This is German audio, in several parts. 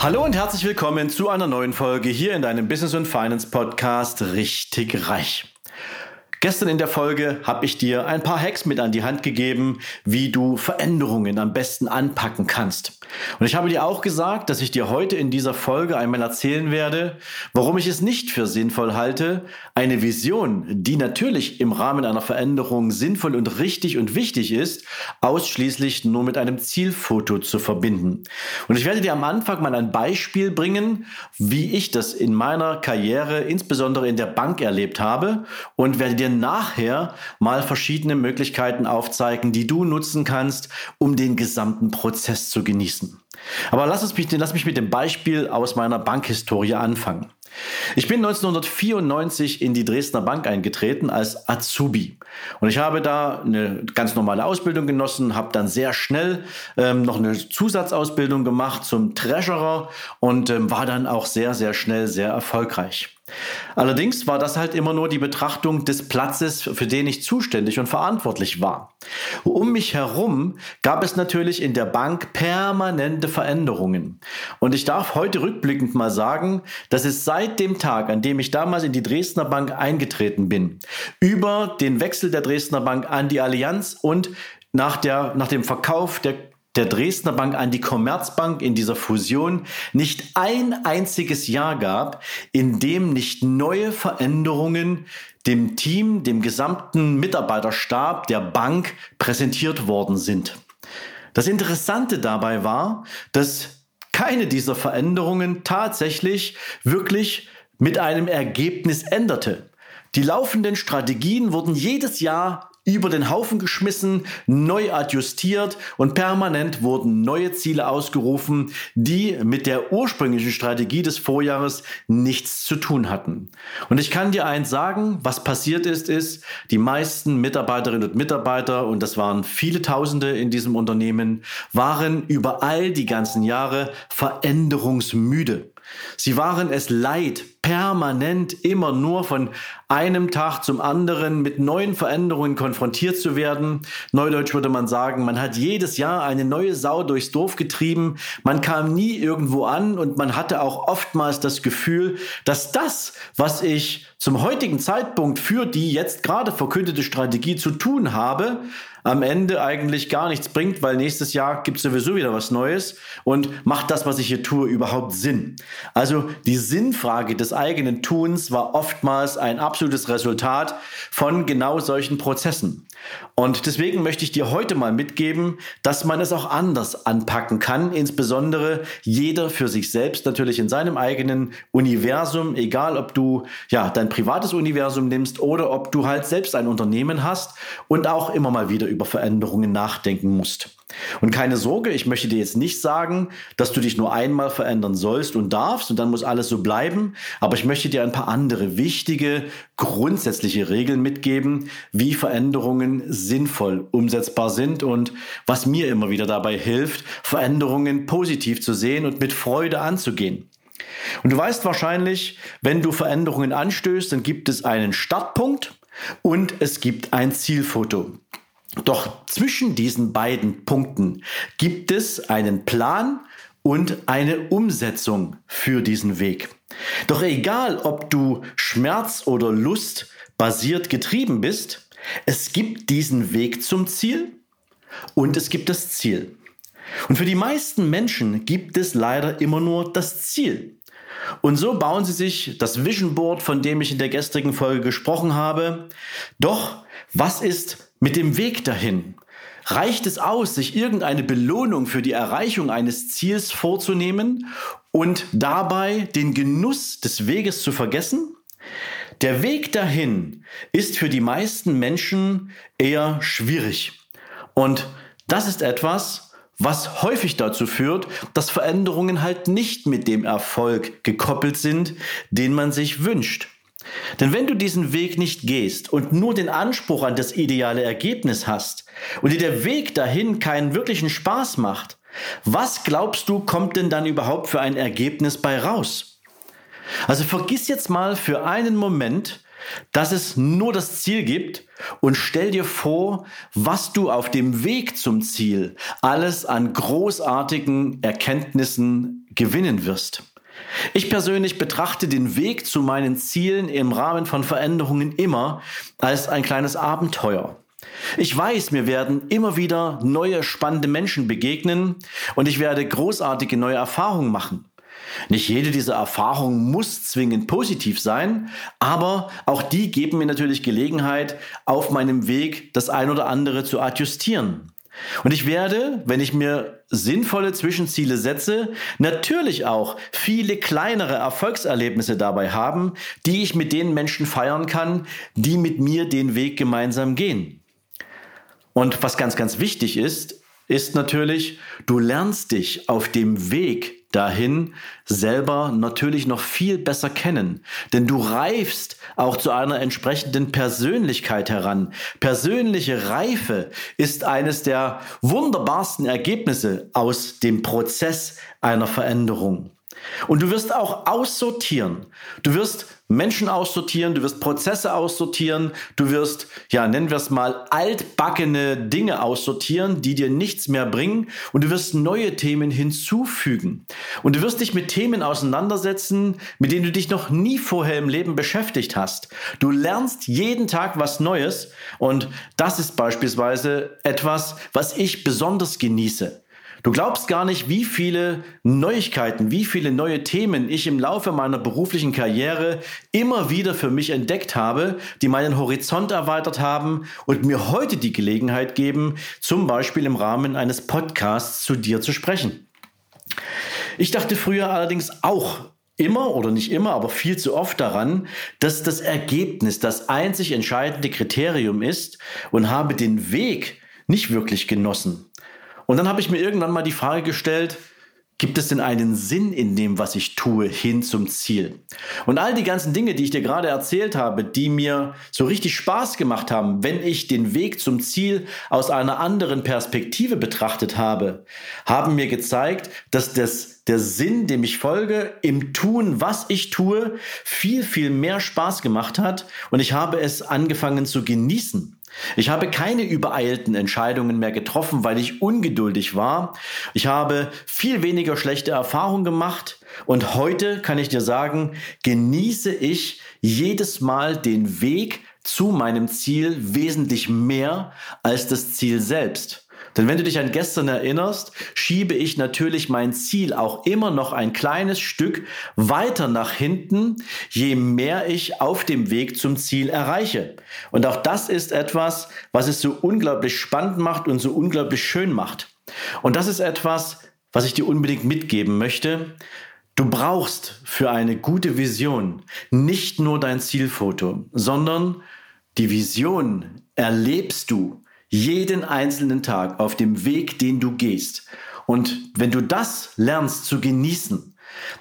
Hallo und herzlich willkommen zu einer neuen Folge hier in deinem Business und Finance Podcast Richtig Reich. Gestern in der Folge habe ich dir ein paar Hacks mit an die Hand gegeben, wie du Veränderungen am besten anpacken kannst. Und ich habe dir auch gesagt, dass ich dir heute in dieser Folge einmal erzählen werde, warum ich es nicht für sinnvoll halte, eine Vision, die natürlich im Rahmen einer Veränderung sinnvoll und richtig und wichtig ist, ausschließlich nur mit einem Zielfoto zu verbinden. Und ich werde dir am Anfang mal ein Beispiel bringen, wie ich das in meiner Karriere, insbesondere in der Bank erlebt habe und werde dir dir nachher mal verschiedene Möglichkeiten aufzeigen, die du nutzen kannst, um den gesamten Prozess zu genießen. Aber lass, es mich, lass mich mit dem Beispiel aus meiner Bankhistorie anfangen. Ich bin 1994 in die Dresdner Bank eingetreten als Azubi. Und ich habe da eine ganz normale Ausbildung genossen, habe dann sehr schnell ähm, noch eine Zusatzausbildung gemacht zum Treasurer und ähm, war dann auch sehr, sehr schnell sehr erfolgreich. Allerdings war das halt immer nur die Betrachtung des Platzes, für den ich zuständig und verantwortlich war. Um mich herum gab es natürlich in der Bank permanente Veränderungen. Und ich darf heute rückblickend mal sagen, dass es seit dem Tag, an dem ich damals in die Dresdner Bank eingetreten bin, über den Wechsel der Dresdner Bank an die Allianz und nach, der, nach dem Verkauf der der Dresdner Bank an die Commerzbank in dieser Fusion nicht ein einziges Jahr gab, in dem nicht neue Veränderungen dem Team, dem gesamten Mitarbeiterstab der Bank präsentiert worden sind. Das Interessante dabei war, dass keine dieser Veränderungen tatsächlich wirklich mit einem Ergebnis änderte. Die laufenden Strategien wurden jedes Jahr über den Haufen geschmissen, neu adjustiert und permanent wurden neue Ziele ausgerufen, die mit der ursprünglichen Strategie des Vorjahres nichts zu tun hatten. Und ich kann dir eins sagen, was passiert ist, ist, die meisten Mitarbeiterinnen und Mitarbeiter, und das waren viele Tausende in diesem Unternehmen, waren über all die ganzen Jahre veränderungsmüde. Sie waren es leid, permanent immer nur von einem Tag zum anderen mit neuen Veränderungen konfrontiert zu werden. Neudeutsch würde man sagen, man hat jedes Jahr eine neue Sau durchs Dorf getrieben, man kam nie irgendwo an und man hatte auch oftmals das Gefühl, dass das, was ich zum heutigen Zeitpunkt für die jetzt gerade verkündete Strategie zu tun habe, am Ende eigentlich gar nichts bringt, weil nächstes Jahr gibt es sowieso wieder was Neues und macht das, was ich hier tue, überhaupt Sinn? Also die Sinnfrage des eigenen Tuns war oftmals ein absolutes Resultat von genau solchen Prozessen. Und deswegen möchte ich dir heute mal mitgeben, dass man es auch anders anpacken kann, insbesondere jeder für sich selbst natürlich in seinem eigenen Universum, egal ob du ja dein privates Universum nimmst oder ob du halt selbst ein Unternehmen hast und auch immer mal wieder über Veränderungen nachdenken musst. Und keine Sorge, ich möchte dir jetzt nicht sagen, dass du dich nur einmal verändern sollst und darfst und dann muss alles so bleiben, aber ich möchte dir ein paar andere wichtige, grundsätzliche Regeln mitgeben, wie Veränderungen sinnvoll umsetzbar sind und was mir immer wieder dabei hilft, Veränderungen positiv zu sehen und mit Freude anzugehen. Und du weißt wahrscheinlich, wenn du Veränderungen anstößt, dann gibt es einen Startpunkt und es gibt ein Zielfoto. Doch zwischen diesen beiden Punkten gibt es einen Plan und eine Umsetzung für diesen Weg. Doch egal, ob du Schmerz oder Lust basiert getrieben bist, es gibt diesen Weg zum Ziel und es gibt das Ziel. Und für die meisten Menschen gibt es leider immer nur das Ziel. Und so bauen sie sich das Vision Board, von dem ich in der gestrigen Folge gesprochen habe. Doch was ist mit dem Weg dahin? Reicht es aus, sich irgendeine Belohnung für die Erreichung eines Ziels vorzunehmen und dabei den Genuss des Weges zu vergessen? Der Weg dahin ist für die meisten Menschen eher schwierig. Und das ist etwas, was häufig dazu führt, dass Veränderungen halt nicht mit dem Erfolg gekoppelt sind, den man sich wünscht. Denn wenn du diesen Weg nicht gehst und nur den Anspruch an das ideale Ergebnis hast und dir der Weg dahin keinen wirklichen Spaß macht, was glaubst du, kommt denn dann überhaupt für ein Ergebnis bei raus? Also vergiss jetzt mal für einen Moment, dass es nur das Ziel gibt und stell dir vor, was du auf dem Weg zum Ziel alles an großartigen Erkenntnissen gewinnen wirst. Ich persönlich betrachte den Weg zu meinen Zielen im Rahmen von Veränderungen immer als ein kleines Abenteuer. Ich weiß, mir werden immer wieder neue spannende Menschen begegnen und ich werde großartige neue Erfahrungen machen. Nicht jede dieser Erfahrungen muss zwingend positiv sein, aber auch die geben mir natürlich Gelegenheit, auf meinem Weg das ein oder andere zu adjustieren. Und ich werde, wenn ich mir sinnvolle Zwischenziele setze, natürlich auch viele kleinere Erfolgserlebnisse dabei haben, die ich mit den Menschen feiern kann, die mit mir den Weg gemeinsam gehen. Und was ganz, ganz wichtig ist, ist natürlich, du lernst dich auf dem Weg dahin selber natürlich noch viel besser kennen. Denn du reifst auch zu einer entsprechenden Persönlichkeit heran. Persönliche Reife ist eines der wunderbarsten Ergebnisse aus dem Prozess einer Veränderung. Und du wirst auch aussortieren. Du wirst Menschen aussortieren, du wirst Prozesse aussortieren, du wirst, ja, nennen wir es mal, altbackene Dinge aussortieren, die dir nichts mehr bringen und du wirst neue Themen hinzufügen. Und du wirst dich mit Themen auseinandersetzen, mit denen du dich noch nie vorher im Leben beschäftigt hast. Du lernst jeden Tag was Neues und das ist beispielsweise etwas, was ich besonders genieße. Du glaubst gar nicht, wie viele Neuigkeiten, wie viele neue Themen ich im Laufe meiner beruflichen Karriere immer wieder für mich entdeckt habe, die meinen Horizont erweitert haben und mir heute die Gelegenheit geben, zum Beispiel im Rahmen eines Podcasts zu dir zu sprechen. Ich dachte früher allerdings auch immer oder nicht immer, aber viel zu oft daran, dass das Ergebnis das einzig entscheidende Kriterium ist und habe den Weg nicht wirklich genossen. Und dann habe ich mir irgendwann mal die Frage gestellt, gibt es denn einen Sinn in dem, was ich tue, hin zum Ziel? Und all die ganzen Dinge, die ich dir gerade erzählt habe, die mir so richtig Spaß gemacht haben, wenn ich den Weg zum Ziel aus einer anderen Perspektive betrachtet habe, haben mir gezeigt, dass das der Sinn, dem ich folge, im Tun, was ich tue, viel, viel mehr Spaß gemacht hat und ich habe es angefangen zu genießen. Ich habe keine übereilten Entscheidungen mehr getroffen, weil ich ungeduldig war. Ich habe viel weniger schlechte Erfahrungen gemacht und heute kann ich dir sagen, genieße ich jedes Mal den Weg zu meinem Ziel wesentlich mehr als das Ziel selbst. Denn wenn du dich an gestern erinnerst, schiebe ich natürlich mein Ziel auch immer noch ein kleines Stück weiter nach hinten, je mehr ich auf dem Weg zum Ziel erreiche. Und auch das ist etwas, was es so unglaublich spannend macht und so unglaublich schön macht. Und das ist etwas, was ich dir unbedingt mitgeben möchte. Du brauchst für eine gute Vision nicht nur dein Zielfoto, sondern die Vision erlebst du jeden einzelnen Tag auf dem Weg, den du gehst. Und wenn du das lernst zu genießen,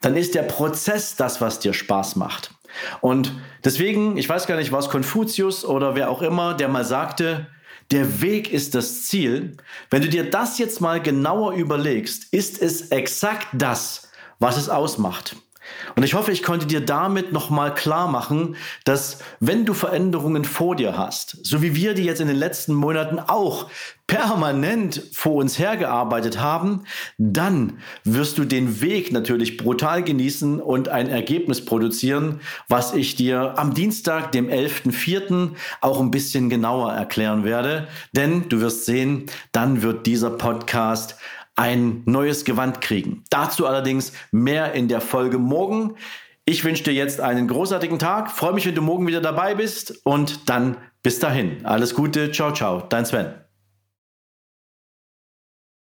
dann ist der Prozess das, was dir Spaß macht. Und deswegen, ich weiß gar nicht, was Konfuzius oder wer auch immer, der mal sagte, der Weg ist das Ziel. Wenn du dir das jetzt mal genauer überlegst, ist es exakt das, was es ausmacht. Und ich hoffe, ich konnte dir damit nochmal klar machen, dass wenn du Veränderungen vor dir hast, so wie wir die jetzt in den letzten Monaten auch permanent vor uns hergearbeitet haben, dann wirst du den Weg natürlich brutal genießen und ein Ergebnis produzieren, was ich dir am Dienstag, dem 11.04. auch ein bisschen genauer erklären werde. Denn du wirst sehen, dann wird dieser Podcast ein neues Gewand kriegen. Dazu allerdings mehr in der Folge morgen. Ich wünsche dir jetzt einen großartigen Tag, freue mich, wenn du morgen wieder dabei bist und dann bis dahin. Alles Gute, ciao, ciao, dein Sven.